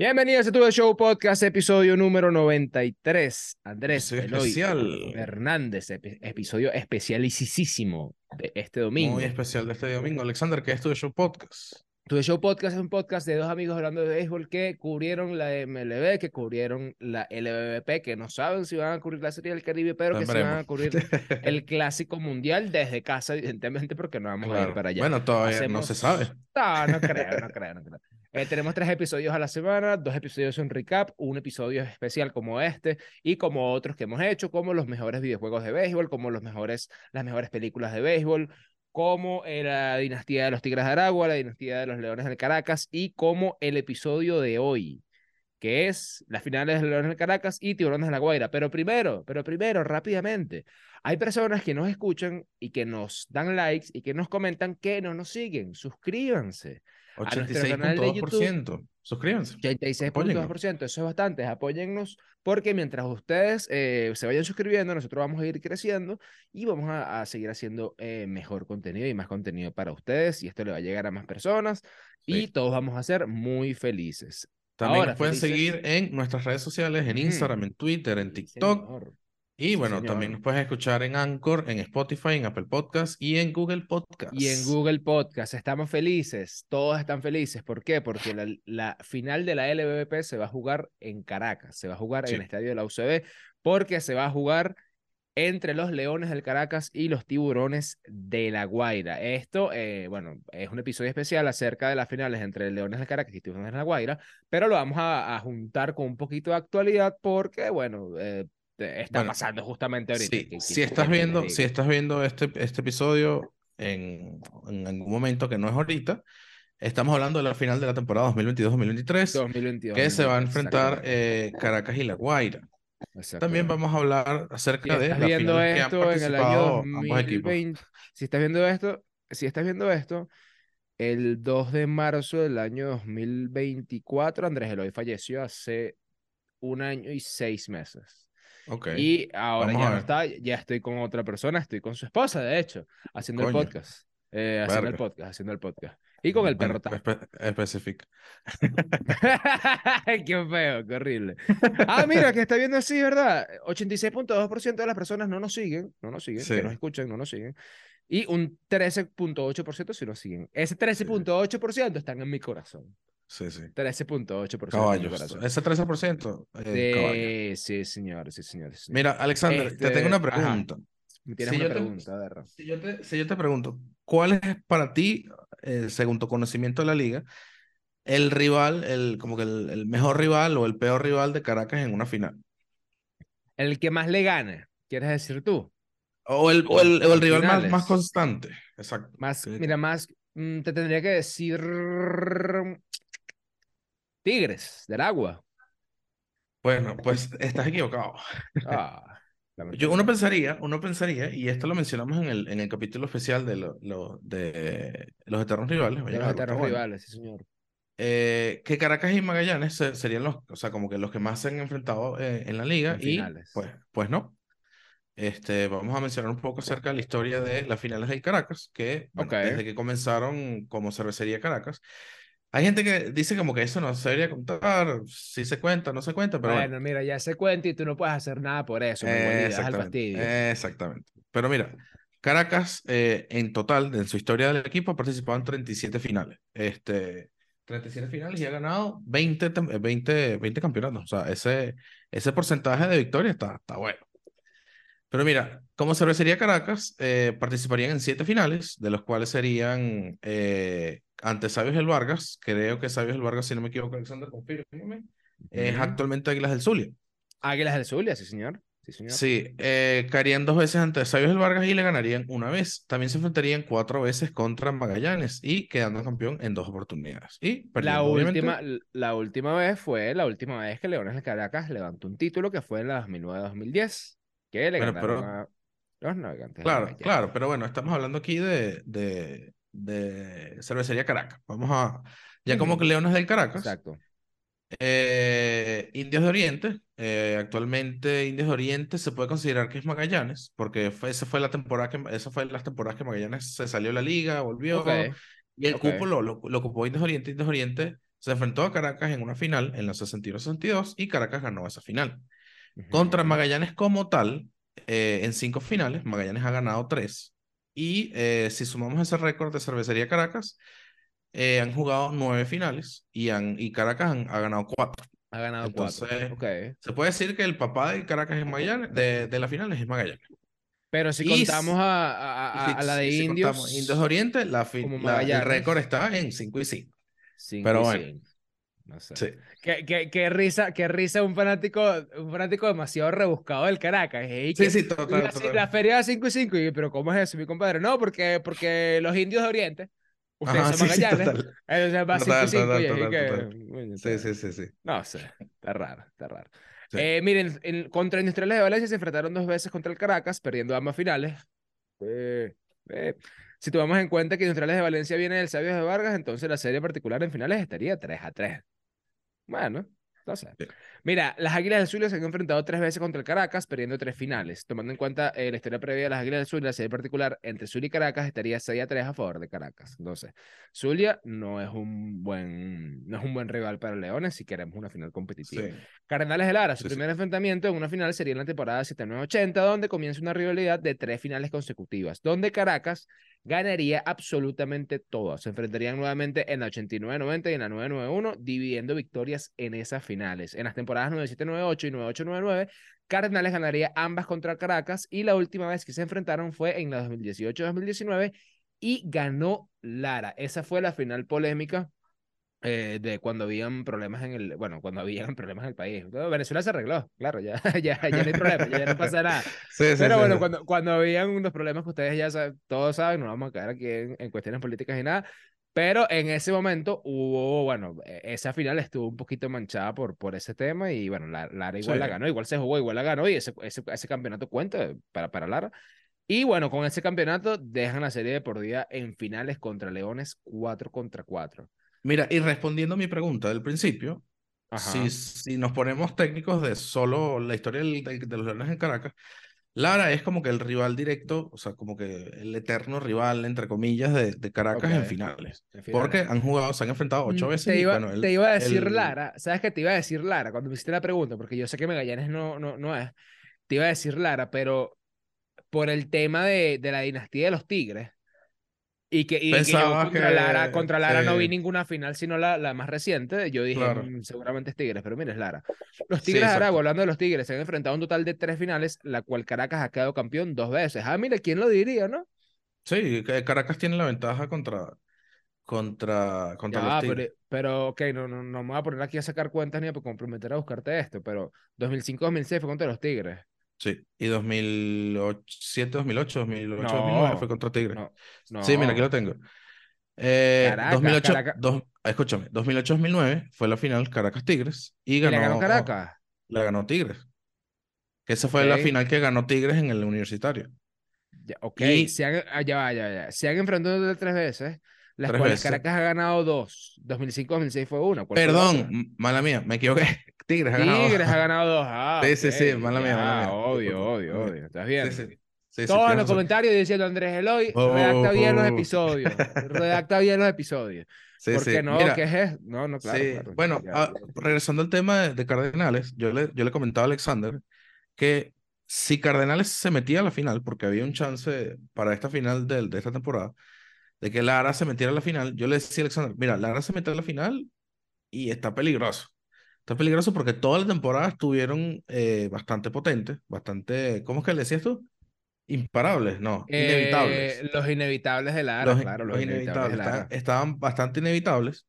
Bienvenidos a Tu Show Podcast, episodio número 93. Andrés Episodio Eloy especial. Hernández, epi- episodio especialicísimo de este domingo. Muy especial de este domingo. Alexander, ¿qué es tu show podcast? Tu Show Podcast es un podcast de dos amigos hablando de béisbol que cubrieron la MLB, que cubrieron la LBBP, que no saben si van a cubrir la Serie del Caribe, pero que sí van a cubrir el Clásico Mundial desde casa, evidentemente, porque no vamos a ir para allá. Bueno, todavía no se sabe. No, no creo, no creo, no creo. Eh, tenemos tres episodios a la semana, dos episodios son recap, un episodio especial como este y como otros que hemos hecho, como los mejores videojuegos de béisbol, como los mejores, las mejores películas de béisbol, como eh, la dinastía de los Tigres de Aragua, la dinastía de los Leones del Caracas y como el episodio de hoy, que es las finales de los Leones del Caracas y Tiburones de la Guaira. Pero primero, pero primero, rápidamente, hay personas que nos escuchan y que nos dan likes y que nos comentan que no nos siguen. Suscríbanse. A nuestro canal de 86.2%. Suscríbanse. 86.2%, eso es bastante. Apóyennos porque mientras ustedes eh, se vayan suscribiendo, nosotros vamos a ir creciendo y vamos a, a seguir haciendo eh, mejor contenido y más contenido para ustedes y esto le va a llegar a más personas y Sí. todos vamos a ser muy felices. También Ahora, nos pueden felices. seguir en nuestras redes sociales, en. Instagram, en Twitter, en TikTok. señor. Y bueno, señor. también nos puedes escuchar en Anchor, en Spotify, en Apple Podcasts y en Google Podcasts. Y en Google Podcast estamos felices, todos están felices. ¿Por qué? Porque la, la final de la LBBP se va a jugar en Caracas, se va a jugar en el estadio de la UCB, porque se va a jugar entre los Leones del Caracas y los Tiburones de La Guaira. Esto, eh, bueno, es un episodio especial acerca de las finales entre Leones del Caracas y Tiburones de La Guaira, pero lo vamos a, a juntar con un poquito de actualidad porque, bueno, eh, está Bueno, pasando justamente ahorita. Sí, ¿Qué- qué- si estás que viendo, si estás viendo este, este episodio en, en algún momento que no es ahorita, estamos hablando de la final de la temporada 2022-2023, 2022. que se va a 2023, enfrentar eh, Caracas y La Guaira. También vamos a hablar acerca Si de estás las viendo finales que han esto en el año participado ambos equipos. 2020, si estás viendo esto, si estás viendo esto, el 2 de marzo del año 2024, Andrés Eloy falleció hace un año y seis meses. Ok, Y ahora vamos ya no está, ya estoy con otra persona, estoy con su esposa, de hecho, haciendo el Coño. podcast. eh, haciendo el podcast, haciendo el podcast. Y con el perro también. espe- especifica. Qué feo, qué horrible. Ah, mira, que está viendo así, ¿verdad? 86.2% de las personas no nos siguen, no nos siguen, que Sí. nos escuchan, no nos siguen. Y un 13.8% sí nos siguen. Ese 13.8% están en mi corazón. Sí, sí. 13.8% en mi Caballos. Ese 13%, eh, caballo. Sí, señor, sí, señor. sí, señor. Mira, Alexander, te Este, tengo una ajá. pregunta. Me tienes si una yo te- pregunta, a ver. Si yo te, si yo te pregunto, ¿cuál es para ti, eh, según tu conocimiento de la liga, el rival, el, como que el, el mejor rival o el peor rival de Caracas en una final? El que más le gane, ¿quieres decir tú? O el, o el, o el rival más, más constante. Exacto. Más, Sí, mira, más, mm, te tendría que decir Tigres del agua. Bueno, pues estás equivocado. Ah, Yo, uno pensaría, uno pensaría, y esto lo mencionamos en el, en el capítulo especial de, lo, lo- de los eternos rivales, De los eternos bueno, rivales, sí, señor. eh, que Caracas y Magallanes se- serían los, o sea, como que los que más se han enfrentado eh, en la liga, En y finales. pues, pues no. Este, vamos a mencionar un poco acerca de la historia de las finales del Caracas, que bueno, desde que comenzaron como cervecería Caracas, hay gente que dice como que eso no se debería contar, si se cuenta, no se cuenta, pero bueno. Bueno, mira, ya se cuenta y tú no puedes hacer nada por eso, Eh, Exactamente, exactamente. Pero mira, Caracas eh, en total, en su historia del equipo, ha participado en 37 finales. Este, 37 finales y ha ganado 20, tem- eh, 20, 20 campeonatos. O sea, ese, ese porcentaje de victoria está, está bueno. Pero mira, como cervecería Caracas, eh, participarían en 7 finales, de los cuales serían eh, ante Sabios del Vargas. Creo que Sabios del Vargas, si no me equivoco, Alexander, confírmeme. Es actualmente Águilas del Zulia. Águilas del Zulia, sí, señor. Sí, señor. Sí, eh, caerían dos veces ante Sabios del Vargas y le ganarían una vez. También se enfrentarían cuatro veces contra Magallanes y quedando campeón en dos oportunidades. Y La obviamente. última, la última vez fue la última vez que Leones de Caracas levantó un título que fue en la 2009-2010, que le Bueno, ganaron pero- a los navegantes. de Claro, claro, pero bueno, estamos hablando aquí de, de, de Cervecería Caracas. Vamos a, ya como que Leones del Caracas, Exacto. eh, Indios de Oriente, eh, actualmente Indios de Oriente se puede considerar que es Magallanes, porque fue, esa fue la temporada que, esa fue las temporadas que Magallanes se salió de la liga, volvió, Ok. Y el Ok. cupo lo, lo, lo ocupó Indios Oriente. Indios Oriente se enfrentó a Caracas en una final en los 61-62 y Caracas ganó esa final. Contra Magallanes como tal, eh, en cinco finales, Magallanes ha ganado tres. Y eh, si sumamos ese récord de Cervecería Caracas, eh, han jugado nueve finales y, han, y Caracas ha ganado cuatro. Ha ganado Entonces, cuatro. Ok. Se puede decir que el papá de Caracas es Magallanes, de, de la final es Magallanes. Pero si contamos a, a- a- Y si- a la de si- indios. Indios Oriente, la la- el récord está en 5 y 5. cinco pero y bueno. cinco. No sé. Sí. Qué, qué- qué risa, qué risa un fanático, un fanático demasiado rebuscado del Caracas. ¿eh? Sí, sí, total, la, total. la feria de 5 y 5. Y, pero ¿cómo es eso, mi compadre? No, porque, porque los indios de Oriente, ustedes Ajá, son sí, Magallanes, entonces va 5 y Total, 5. total, y es total, que, total. coño, Sí, sí, sí, sí. No sé, está raro, está raro. Sí. Eh, miren, en- contra Industriales de Valencia se enfrentaron dos veces contra el Caracas, perdiendo ambas finales. Eh, eh, Si tomamos en cuenta que Industriales de Valencia viene del Sabios de Vargas, entonces la serie particular en finales estaría 3 a 3. Bueno, no sé. Sí. Mira, las Águilas del Zulia se han enfrentado tres veces contra el Caracas, perdiendo tres finales. Tomando en cuenta eh, la historia previa de las Águilas la serie particular entre Zulia y Caracas estaría 6 a 3 a favor de Caracas. Entonces, Zulia no es un buen, no es un buen rival para Leones si queremos una final competitiva. Sí. Cardenales de Lara, su Sí, sí. primer enfrentamiento en una final sería en la temporada 79-80, donde comienza una rivalidad de tres finales consecutivas, donde Caracas ganaría absolutamente todas. Se enfrentarían nuevamente en la 89-90 y en la 991, dividiendo victorias en esas finales. En las temporadas 97-98 y 98-99, Cardenales ganaría ambas contra Caracas y la última vez que se enfrentaron fue en la 2018-2019 y ganó Lara. Esa fue la final polémica eh, de cuando habían problemas en el, bueno, cuando habían problemas en el país. Venezuela se arregló, claro, ya, ya, ya no hay problema, ya, no pasa nada. Sí, sí, Pero sí, bueno, cuando, cuando habían unos problemas que ustedes ya saben, todos saben, no vamos a caer aquí en, en cuestiones políticas y nada, pero en ese momento hubo, bueno, e- esa final estuvo un poquito manchada por, por ese tema y bueno, la- Lara igual la Sí. ganó, igual se jugó, igual la ganó y ese, ese, ese campeonato cuenta para, para Lara. Y bueno, con ese campeonato dejan la serie de por día en finales contra Leones 4 contra 4. Mira, y respondiendo a mi pregunta del principio, si, si nos ponemos técnicos de solo la historia del- de los Leones en Caracas, Lara es como que el rival directo, o sea, como que el eterno rival, entre comillas, de, de Caracas en finales. En finales. Porque han jugado, se han enfrentado ocho Mm, veces. Te y iba, bueno, el- te iba a decir el- Lara, ¿sabes qué te iba a decir Lara cuando me hiciste la pregunta? Porque yo sé que Magallanes no, no, no es. Te iba a decir Lara, pero por el tema de, de la dinastía de los Tigres. Y que, y que yo Pensabas contra que- Lara, contra Lara no vi sí. ninguna final, sino la, la más reciente. Yo dije, Claro. "Mm, seguramente es Tigres, pero mira, es Lara. Los Sí, Tigres de Aragua, hablando de los Tigres, se han enfrentado a un total de tres finales, la cual Caracas ha quedado campeón dos veces. Ah, mira, ¿quién lo diría, no? Sí, Caracas tiene la ventaja contra, contra, contra Ya, los pero, Tigres. pero, ok, no, no, no me voy a poner aquí a sacar cuentas ni a comprometer a buscarte esto, pero 2005-2006 fue contra los Tigres. Sí, y 2007, 2008, 2008, No, 2009 fue contra Tigres. No, no. Sí, mira, aquí lo tengo. Eh, Caracas, 2008, Caracas. dos- escúchame, 2008-2009 fue la final Caracas-Tigres y ¿Y le ganó, ganó Caracas? la ganó Tigres. Que esa fue la Ok. final que ganó Tigres en el universitario. Ya, ok, Y- se han, ah, ya va, ya, ya. Se han enfrentado tres veces, las Tres cuales veces. Caracas ha ganado dos. 2005-2006 fue una. ¿cuál fue la Perdón, m- mala mía, me equivoqué. Tigres ha ganado. Tigres ha ganado dos. Ah, Sí, sí, sí, mala mía, mala mía. Obvio, obvio, obvio. ¿Estás bien? Sí, sí. Sí, sí, Todos en tienes los comentarios diciendo Andrés Eloy, Oh, redacta bien los oh. episodios. redacta bien los episodios. Sí, ¿Por sí. qué no? Mira, ¿Qué es eso? No, no, claro, sí, claro. Bueno, Ya, ah, regresando al tema de, de Cardenales, yo le, yo le comentaba a Alexander que si Cardenales se metía a la final, porque había un chance para esta final del- de, esta temporada, de que Lara se metiera a la final, yo le decía a Alexander, mira, Lara se mete a la final y está peligroso. Está peligroso porque toda la temporada estuvieron eh, bastante potentes, bastante, ¿cómo es que le decías tú? Imparables, no, inevitables. Eh, los inevitables de Lara, Los, claro, los, los inevitables, inevitables de Lara. estaban, estaban bastante inevitables.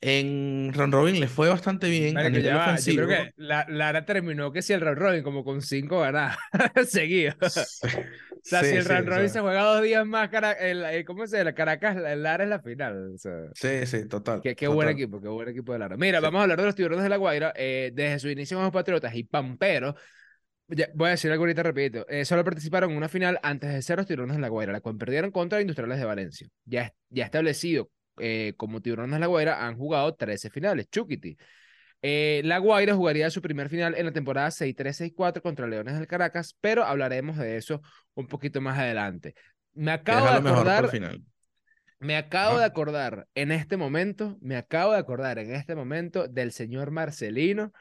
En Ron Robin le fue bastante bien a Marico, nivel ya va, Yo ofensivo. creo que la, Lara terminó que si el round robin como con cinco ganadas seguidos. Sí, sea, si sí, el sí, robin sea, se juega dos días más, cara, el, el- ¿cómo se llama? Caracas, el Lara es la final. O sea, sí, sí, total. qué, qué buen total. equipo, qué buen equipo de Lara. Mira, Sí. vamos a hablar de los tiburones de la Guaira. eh, desde su inicio como Patriotas y Pamperos, ya, voy a decir algo ahorita, repito. eh, solo participaron en una final antes de ser los tiburones de la Guaira, la cual perdieron contra Industriales de Valencia. Ya, ya establecido eh, como tiburones de la Guaira, han jugado 13 finales. Chuquiti. Eh, la Guaira jugaría su primer final en la temporada 6-3-6-4 contra Leones del Caracas, pero hablaremos de eso un poquito más adelante. Me acabo de acordar, final. Me acabo de acordar en este momento, me acabo de acordar en este momento del señor Marcelino.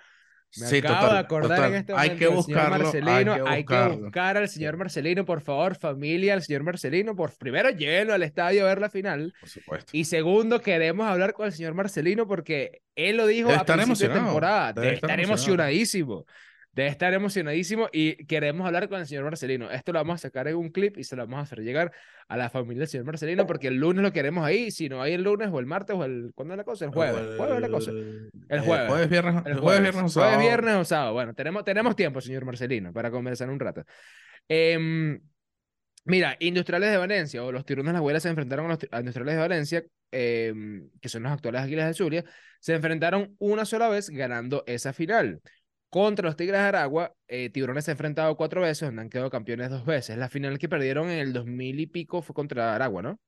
Me Sí, acabo total, de acordar total. en este Hay momento que del señor buscarlo, Marcelino. hay que Hay que buscarlo. buscar al señor Marcelino, por favor, familia, al señor Marcelino. Por primero, llévenlo al estadio a ver la final. Por supuesto. Y segundo, queremos hablar con el señor Marcelino porque él lo dijo Debe a principio de temporada. debe Debe estar estar emocionado. emocionadísimo. Debe estar emocionadísimo y queremos hablar con el señor Marcelino. Esto lo vamos a sacar en un clip y se lo vamos a hacer llegar a la familia del señor Marcelino porque el lunes lo queremos ahí. Si no hay el lunes o el martes o el... ¿Cuándo es la cosa? El jueves. O ¿Jueves es la cosa? el- El eh, jueves. jueves, viernes, El el jueves, jueves, viernes o sábado. Jueves, viernes o sábado. Bueno, tenemos, tenemos tiempo, señor Marcelino, para conversar un rato. Em, mira, Industriales de Valencia o los tirones de la Guaira se enfrentaron a los a Industriales de Valencia, em, que son los actuales Águilas del Zulia, se enfrentaron una sola vez ganando esa final. Contra los Tigres de Aragua, eh, Tiburones se ha enfrentado cuatro veces, donde han quedado campeones dos veces. La final que perdieron en el 2000 y pico fue contra Aragua, ¿no?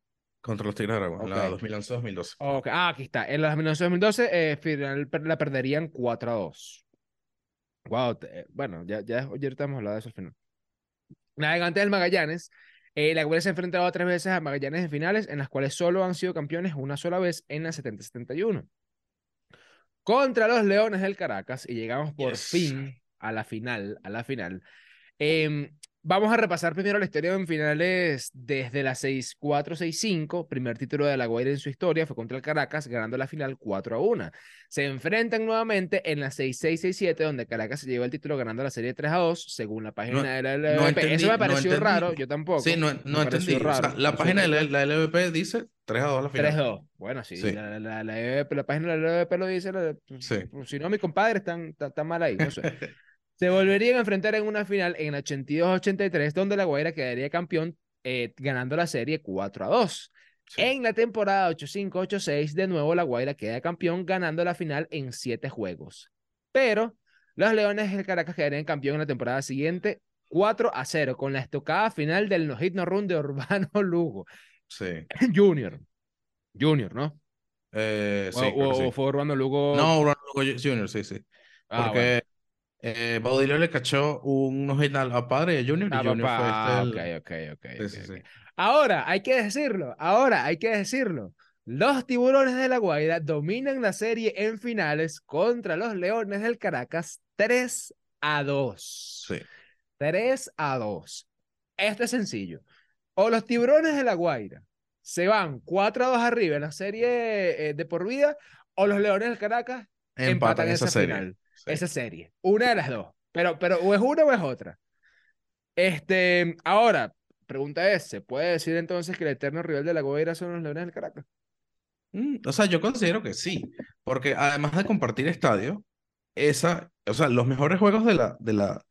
Contra los Tigres de Aragua, la Ok. 2011-2012. Ok, Ah, aquí está. En la 2012 eh, final la perderían 4 a 2. Wow, te- bueno, ya, ya ahorita hemos hablado de eso al final. Navegante del Magallanes. Eh, la Guaira se ha enfrentado tres veces a Magallanes en finales, en las cuales solo han sido campeones una sola vez en la 70-71. Contra los Leones del Caracas, y llegamos por Yes. fin a la final, a la final. Em, vamos a repasar primero la historia en finales desde la 6-4-6-5. Primer título de La Guaira en su historia fue contra el Caracas, ganando la final 4 a 1. Se enfrentan nuevamente en la 6-6-6-7, donde Caracas se lleva el título ganando la serie 3 a 2, según la página No- de la no LVP. entendí- Eso me no pareció entendí. raro, yo tampoco. Sí, no, no entendí. O sea, raro, la página de la, LVP dice 3 a 2 la final. 3-2. Bueno, sí, Sí. La, la, la, LVP la página de la LVP lo dice. Sí. pues, Si no, mi compadre están, está, está mal ahí. No sé. Se volverían a enfrentar en una final en el 82-83, donde la Guaira quedaría campeón eh, ganando la serie 4 a 2. Sí. En la temporada 85-86, de nuevo la Guaira queda campeón ganando la final en 7 juegos. Pero los Leones del Caracas quedarían campeón en la temporada siguiente 4 a 0, con la estocada final del no hit no run de Urbano Lugo. Sí. Junior. Junior, ¿no? Eh, o- sí. o fue Urbano Lugo. No, Urbano Lugo Junior, sí, sí. Ah, Porque eh, Baudilio le cachó un no hit al a padre de Junior y Ah, Junior papá. fue este el- ok, ok, ok, Sí, sí. Ahora, hay que decirlo, ahora hay que decirlo. Los tiburones de la Guaira dominan la serie en finales contra los leones del Caracas 3 a 2. Sí. 3 a 2. Esto es sencillo. O los tiburones de la Guaira se van 4 a 2 arriba en la serie eh, de por vida, o los leones del Caracas empatan, esa, esa, serie. final Sí. esa serie. Una de las dos. Pero, pero o es una o es otra. Este, ahora, pregunta es, ¿se puede decir entonces que el eterno rival de la Guaira son los Leones del Caracas? Mm, O sea, yo considero que sí, porque además de compartir estadio, esa, o sea, los mejores juegos de la, de la,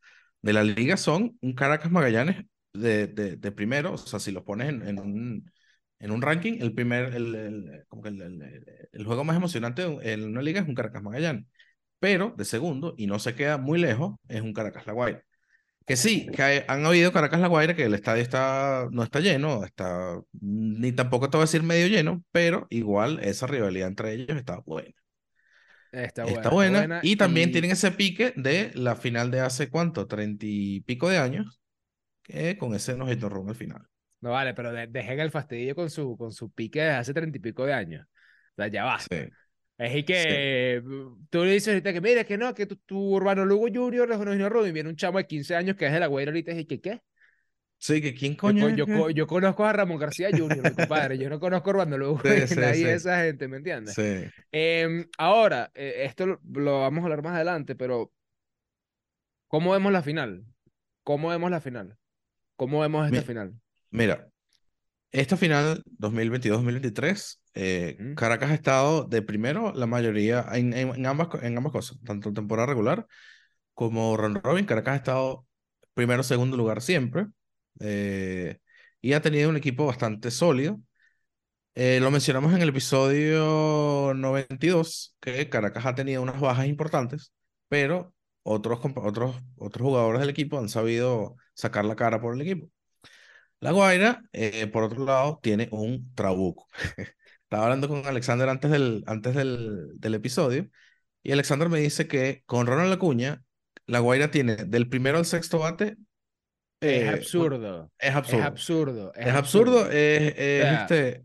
de la liga son un Caracas Magallanes de, de, de primero, o sea, si los pones en, en un, en un ranking, el primer, el, el- como que el, el- el- el juego más emocionante en una liga es un Caracas Magallanes, pero de segundo, y no se queda muy lejos, es un Caracas La Guaira. Que sí, que hay- han habido Caracas La Guaira que el estadio está, no está lleno, está, ni tampoco te voy a decir medio lleno, pero igual esa rivalidad entre ellos está buena. Está Está buena, buena, y también tienen ese pique de la final de hace cuánto, treinta y pico de años, que con ese nos run al final. No vale, pero de- dejen el fastidio con su, con su pique de hace treinta y pico de años. O sea, ya basta. Sí. Es y que eh, tú le dices ahorita que mira que no, que tu, tu Urbano Lugo Junior es uno Junior y viene un chamo de 15 años que es de la Guaira ahorita y que ¿qué? Sí, que quién Yo, coño yo, co- yo conozco a Ramón García Junior, mi compadre. Yo no conozco a Urbano Lugo Sí, sí, nadie de sí. esa gente, ¿me entiendes? Sí. Em, ahora, eh, esto lo, lo vamos a hablar más adelante, pero ¿cómo vemos la final? ¿Cómo vemos la final? ¿Cómo vemos esta Mi- final? Mira, esta final 2022-2023, eh, Ujú. Caracas ha estado de primero la mayoría en, en- ambas, en ambas cosas, tanto temporada regular como Ron Robin. Caracas ha estado primero, segundo lugar siempre eh, y ha tenido un equipo bastante sólido. Eh, lo mencionamos en el episodio 92, que Caracas ha tenido unas bajas importantes, pero otros, otros, otros jugadores del equipo han sabido sacar la cara por el equipo. La Guaira, eh, por otro lado, tiene un trabuco. Estaba hablando con Alexander antes del, antes del, del episodio y Alexander me dice que con Ronald Acuña, la Guaira tiene del primero al sexto bate. Es eh, absurdo. Es Es absurdo. Es absurdo. Es, es, sea, este,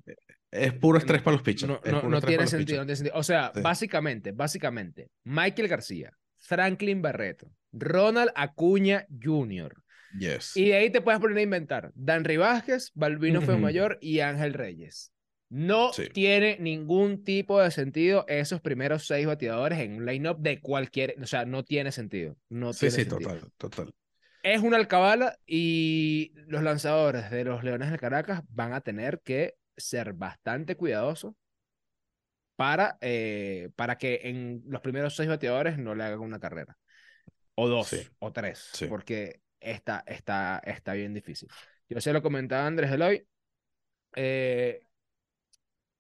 Es puro estrés para los pitchers. No, tiene para los sentido, no pitchers. tiene sentido. O sea, Sí. básicamente, básicamente, Michael García, Franklin Barreto, Ronald Acuña Jr. Yes. Y de ahí te puedes poner a inventar Danry Vázquez, Balvino Ujú. Mayor y Ángel Reyes. No Sí. tiene ningún tipo de sentido esos primeros seis bateadores en un lineup de cualquier, o sea, no tiene sentido. No Sí, tiene sí, sentido. total, total. Es una alcabala y los lanzadores de los Leones de Caracas van a tener que ser bastante cuidadosos para, eh, para que en los primeros seis bateadores no le hagan una carrera. O dos, Sí. o tres, Sí. porque está, está, está bien difícil. Yo se lo comentaba a Andrés Eloy. eh,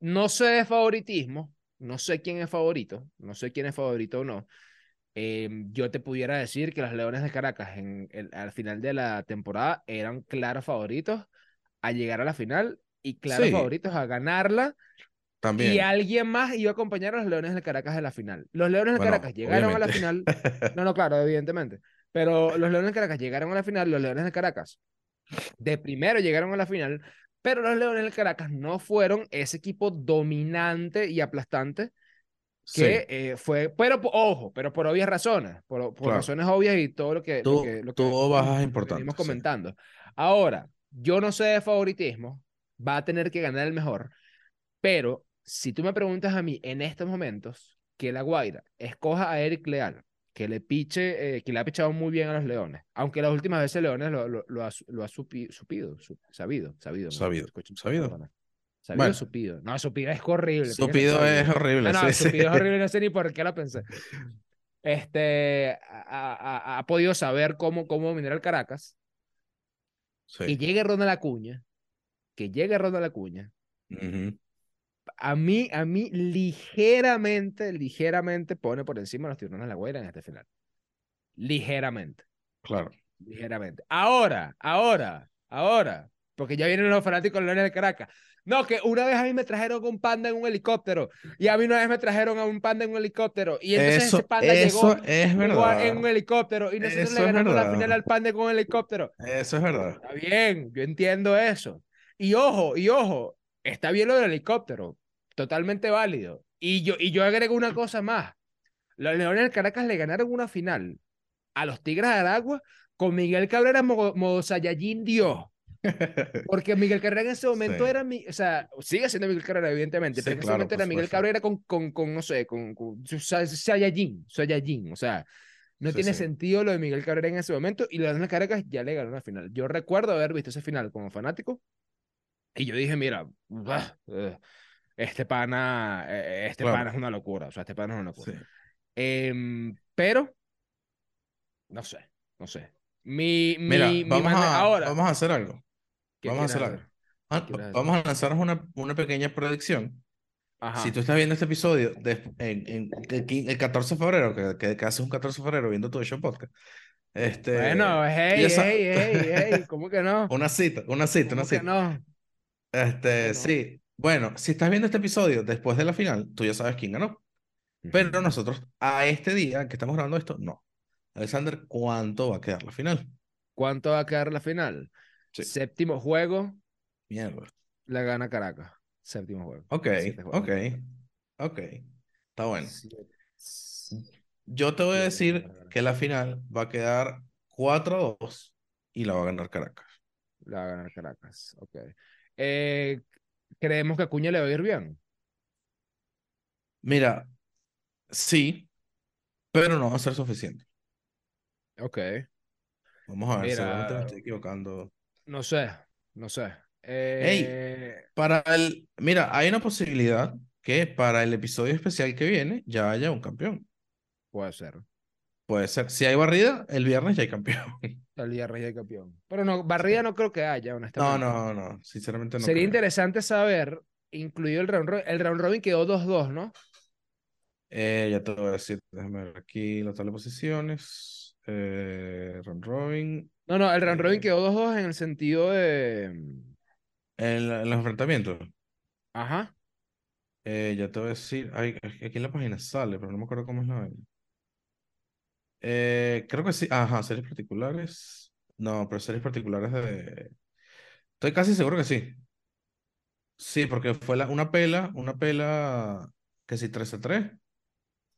no sé de favoritismo, no sé quién es favorito, no sé quién es favorito o no. Eh, yo te pudiera decir que los Leones de Caracas en el- al final de la temporada eran claros favoritos a llegar a la final y claros Sí. favoritos a ganarla. También. Y alguien más iba a acompañar a los Leones de Caracas de la final. Los Leones de Bueno, Caracas llegaron a la final. No, no, claro, evidentemente. Pero los Leones de Caracas llegaron a la final. Los Leones de Caracas de primero llegaron a la final. Pero los Leones de Caracas no fueron ese equipo dominante y aplastante Sí. que eh, fue, pero ojo, pero por obvias razones, por, por Claro. razones obvias y todo lo que, lo Tuvo- que, lo que tuvo bajas importantes, sí. comentando. Ahora, yo no sé de favoritismo, va a tener que ganar el mejor, pero si tú me preguntas a mí en estos momentos que la Guaira escoja a Eric Leal, que le piche, eh, que le ha pichado muy bien a los Leones, aunque las últimas veces Leones lo, lo, lo ha, lo ha supi- supido, su- sabido, sabido. ¿no? Sabido, sabido. Sabido, Bueno. supido. No, supido es horrible. Supido sabido. es horrible. No, no, sí, Supido sí. es horrible, no sé ni por qué lo pensé. Este, ha, podido saber cómo, cómo dominar al Caracas. Que Sí. llegue Ronald Acuña, que llegue Ronald Acuña. Ujú. A mí, a mí ligeramente, ligeramente pone por encima los tiburones de la Guaira en este final. Ligeramente, Claro. ligeramente. Ahora, ahora, ahora, porque ya vienen los fanáticos de de Caracas. No, que una vez a mí me trajeron un panda en un helicóptero y a mí una vez me trajeron a un panda en un helicóptero y entonces Eso, ese panda eso llegó es verdad. en un helicóptero y nosotros Eso le ganamos la final al panda con un helicóptero. Eso es verdad. Está bien, yo entiendo eso. Y ojo, y ojo, está bien lo del helicóptero, totalmente válido. Y yo, y yo agrego una cosa más. Los Leones del Caracas le ganaron una final a los Tigres de Aragua con Miguel Cabrera modo, Dios. Porque Miguel Cabrera en ese momento Sí. era, mi, o sea, sigue siendo Miguel Cabrera, evidentemente, Sí, pero en ese claro, momento era Miguel. Cabrera con, con, con, no sé, con, con su Sa- Saiyajin, Saiyajin, o sea, no Sí, tiene sentido lo de Miguel Cabrera en ese momento y los Leones de Caracas ya le ganó la final. Yo recuerdo haber visto ese final como fanático y yo dije, mira, eh, este pana, eh, este Claro. pana es una locura, o sea, este pana es una locura. Sí. Em, pero, no sé, no sé. Mi, mi, Mira, mi vamos mane- a, ahora, vamos a hacer algo. ¿qué Vamos a hacer algo. Ah, ¿Qué quieres Vamos a lanzarnos una, una pequeña predicción. Ajá. Si tú estás viendo este episodio de- en, en el, qui- el 14 de febrero, que, que, que haces un 14 de febrero viendo tu show podcast, este, Bueno, hey, ya sa- hey, hey, hey, ¿cómo que no? una cita, una cita, una ¿Cómo que cita. no? Este, no? sí. Bueno, si estás viendo este episodio después de la final, tú ya sabes quién ganó. Pero nosotros, a este día que estamos grabando esto, no. Alexander, ¿cuánto va a quedar la final? ¿Cuánto va a quedar la final? Sí. Séptimo juego, Mierda. la gana Caracas. Séptimo juego. Ok, ok, ok. Está bueno. Yo te voy a decir que la final va a quedar 4-2 y la va a ganar Caracas. La va a ganar Caracas. Ok. Eh, Creemos que a Acuña le va a ir bien. Mira, sí, pero no va a ser suficiente. Ok. Vamos a ver, Mira. seguramente me estoy equivocando. No sé, no sé. Eh, Para el, mira, hay una posibilidad que para el episodio especial que viene ya haya un campeón. Puede ser. Puede ser, si hay barrida, el viernes ya hay campeón. El día Rey del campeón. Pero no, barrida no creo que haya, No, honestamente. no, no, sinceramente no Sería creo. interesante saber, incluido el round robin. El round robin quedó 2-2, ¿no? Eh, ya te voy a decir, déjame ver aquí la tabla de posiciones. Eh, round robin. No, no, el round robin Eh. quedó 2-2 en el sentido de. En, los enfrentamientos. Ajá. Eh, ya te voy a decir, ay, aquí en la página sale, pero no me acuerdo cómo es la. Eh, creo que sí, ajá, series particulares. No, pero series particulares de... Estoy casi seguro que sí. Sí, porque fue la, una pela, una pela que sí 13 a 3.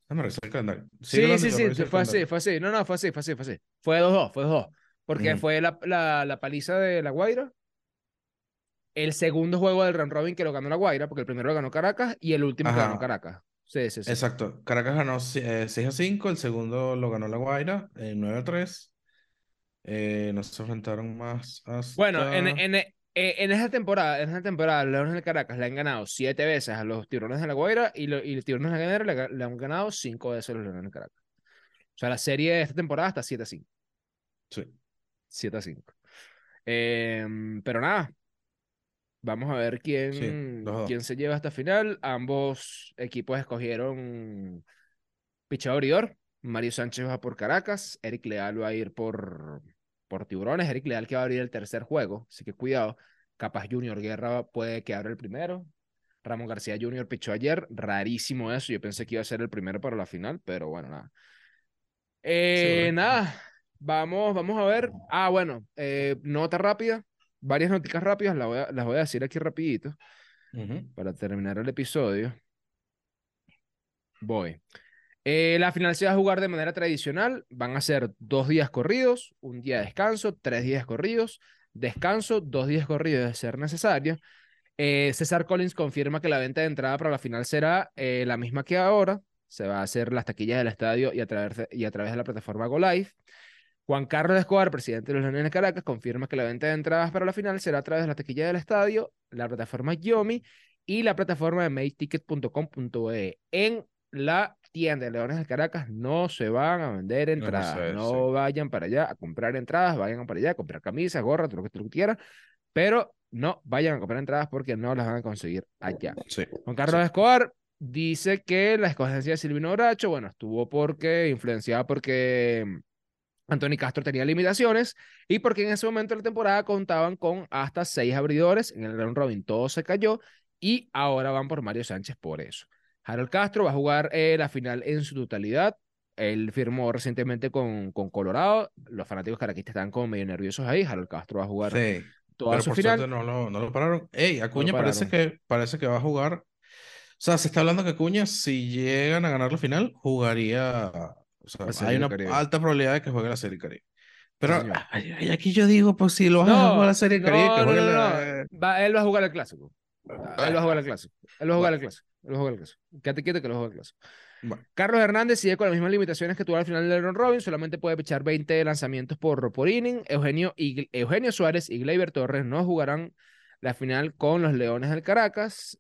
Déjame revisar el calendario. Sí, sí, sí, el fue así, calendario. fue así. No, no, fue así, fue así, fue así. Fue 2-2, fue 2-2. Porque Ujú. fue la, la, la paliza de La Guaira, el segundo juego del round robin que lo ganó La Guaira, porque el primero lo ganó Caracas y el último que ganó Ajá. Caracas. Sí, sí, sí. Exacto. Caracas ganó eh, 6 a 5, el segundo lo ganó La Guaira, eh, 9 a 3. Eh, no se enfrentaron más hasta... Bueno, en, en, eh, en esa temporada, en esa temporada, los Leones del Caracas le han ganado siete veces a los Tiburones de La Guaira y, lo- y los Tiburones de La Guaira le, le han ganado cinco veces a los Leones del Caracas. O sea, la serie de esta temporada está 7 a 5. Sí. 7 a 5. Em, pero nada, vamos a ver quién, Sí, quién se lleva esta final. Ambos equipos escogieron pichado abridor. Mario Sánchez va por Caracas, Eric Leal va a ir por, por Tiburones. Eric Leal que va a abrir el tercer juego, así que cuidado. Capaz Junior Guerra puede que abra el primero. Ramón García Jr. pichó ayer, rarísimo eso. Yo pensé que iba a ser el primero para la final, pero bueno, nada. Eh, nada, vamos, vamos a ver. Ah, bueno, eh, nota rápida, varias noticas rápidas, las voy a, las voy a decir aquí rapidito para terminar el episodio. Voy. Eh, la final se va a jugar de manera tradicional. Van a ser dos días corridos, un día de descanso, tres días corridos, descanso, dos días corridos de ser necesario. Eh, César Collins confirma que la venta de entrada para la final será eh, la misma que ahora. Se va a hacer las taquillas del estadio y a través de, y a través de la plataforma GoLive. Juan Carlos Escobar, presidente de los Leones de Caracas, confirma que la venta de entradas para la final será a través de la taquilla del estadio, la plataforma Yomi y la plataforma de mayticket.com.be. En la tienda de Leones de Caracas no se van a vender No, entradas. sé, No sí. vayan para allá a comprar entradas, vayan para allá a comprar camisas, gorras, todo lo que tú quieras, pero no vayan a comprar entradas porque no las van a conseguir allá. Sí. Juan Carlos Sí. Escobar dice que la escogencia de Silvino Bracho, bueno, estuvo porque, influenciada porque Anthony Castro tenía limitaciones y porque en ese momento de la temporada contaban con hasta seis abridores, en el round robin todo se cayó y ahora van por Mario Sánchez por eso. Harold Castro va a jugar eh, la final en su totalidad. Él firmó recientemente con, con Colorado. Los fanáticos caraquistas están como medio nerviosos ahí. Harold Castro va a jugar Sí. toda Pero su por final. suerte no lo, no lo pararon. Ey, Acuña parece que, parece que va a jugar. O sea, se está hablando que Acuña, si llegan a ganar la final, jugaría. O sea, hay una Caribe. alta probabilidad de que juegue la Serie Caribe. Pero ay, ay, aquí yo digo, pues si lo vas a dejar jugar la Serie Caribe, que no, juegue no, no, la. no. Va- él va a jugar el clásico. Él va a jugar el clásico. Él va a jugar el Bueno. clásico. Él va a jugar el clásico. Quédate quieto que lo juega el clásico. Bueno, Carlos Hernández sigue con las mismas limitaciones que tuvo al final del round robin, solamente puede pichar 20 lanzamientos por, por inning. Eugenio, y, Eugenio Suárez y Gleyber Torres no jugarán la final con los Leones del Caracas.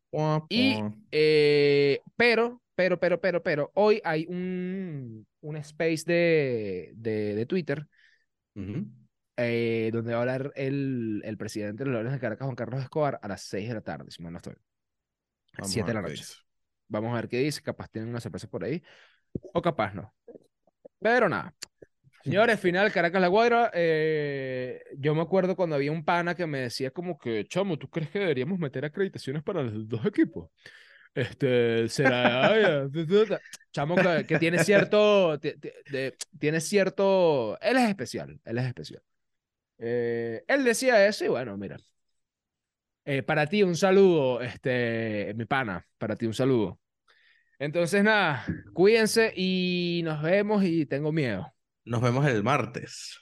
Y, eh, pero, pero, pero, pero, pero, hoy hay un, un space de, de, de Twitter Ujú. eh, donde va a hablar el, el presidente de los Leones del Caracas, Juan Carlos Escobar, a las 6 de la tarde, si mal no estoy. A 7 de la noche. Vamos a ver qué dice, capaz tienen una sorpresa por ahí, o capaz no. Pero nada. Señores, final Caracas La Guaira. eh, yo me acuerdo cuando había un pana que me decía como que, chamo, ¿tú crees que deberíamos meter acreditaciones para los dos equipos? Este, será, tu. chamo que, que tiene cierto, ti- ti- de- tiene cierto, él es especial, él es especial. Eh, él decía eso y bueno, mira. Eh, para ti un saludo, este, mi pana, para ti un saludo. Entonces nada, cuídense y nos vemos y tengo miedo. Nos vemos el martes.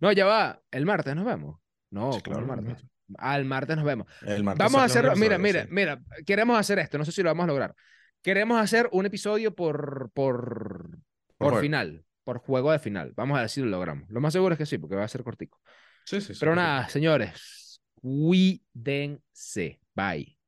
No, ya va, el martes nos vemos. No, Sí, ¿cómo el claro, el martes? Al martes nos vemos. El martes Vamos a hacer, mira, mira, sí. mira, queremos hacer esto, no sé si lo vamos a lograr. Queremos hacer un episodio por, por, por juego. final, por juego de final. Vamos a ver si lo logramos. Lo más seguro es que sí, porque va a ser cortico. Sí, sí, sí, Pero nada, señores, cuídense. Bye.